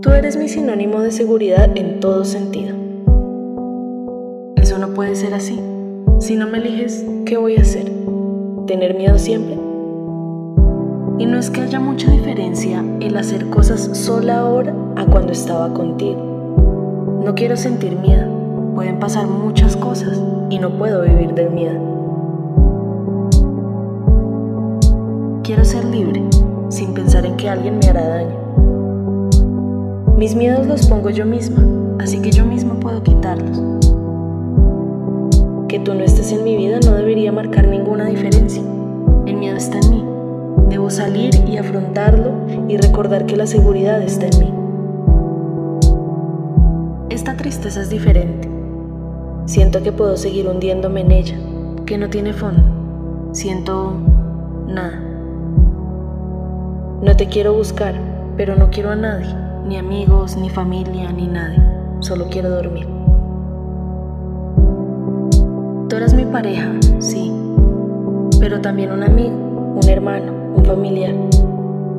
Tú eres mi sinónimo de seguridad en todo sentido. Eso no puede ser así. Si no me eliges, ¿qué voy a hacer? ¿Tener miedo siempre? Y no es que haya mucha diferencia el hacer cosas sola ahora a cuando estaba contigo. No quiero sentir miedo. Pueden pasar muchas cosas y no puedo vivir del miedo. Quiero ser libre, sin pensar en que alguien me hará daño. Mis miedos los pongo yo misma, así que yo misma puedo quitarlos. Que tú no estés en mi vida no debería marcar ninguna diferencia. El miedo está en mí. Debo salir y afrontarlo y recordar que la seguridad está en mí. Esta tristeza es diferente. Siento que puedo seguir hundiéndome en ella, que no tiene fondo. Siento nada. No te quiero buscar, pero no quiero a nadie ni amigos, ni familia, ni nadie. Solo quiero dormir. Tú eras mi pareja, sí, pero también un amigo, un hermano, un familiar.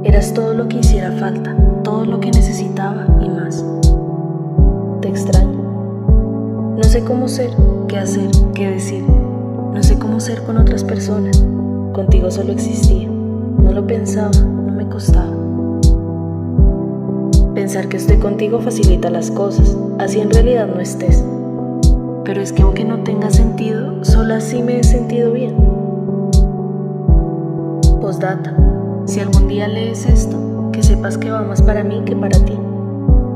Eras todo lo que hiciera falta, todo lo que necesitaba y más. Te extraño. No sé cómo ser, qué hacer, qué decir. No sé cómo ser con otras personas. Contigo solo existía. No lo pensaba, no me costaba. Pensar que estoy contigo facilita las cosas, así en realidad no estés. Pero es que aunque no tenga sentido, solo así me he sentido bien. Postdata, si algún día lees esto, que sepas que va más para mí que para ti.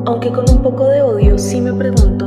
Aunque con un poco de odio sí me pregunto,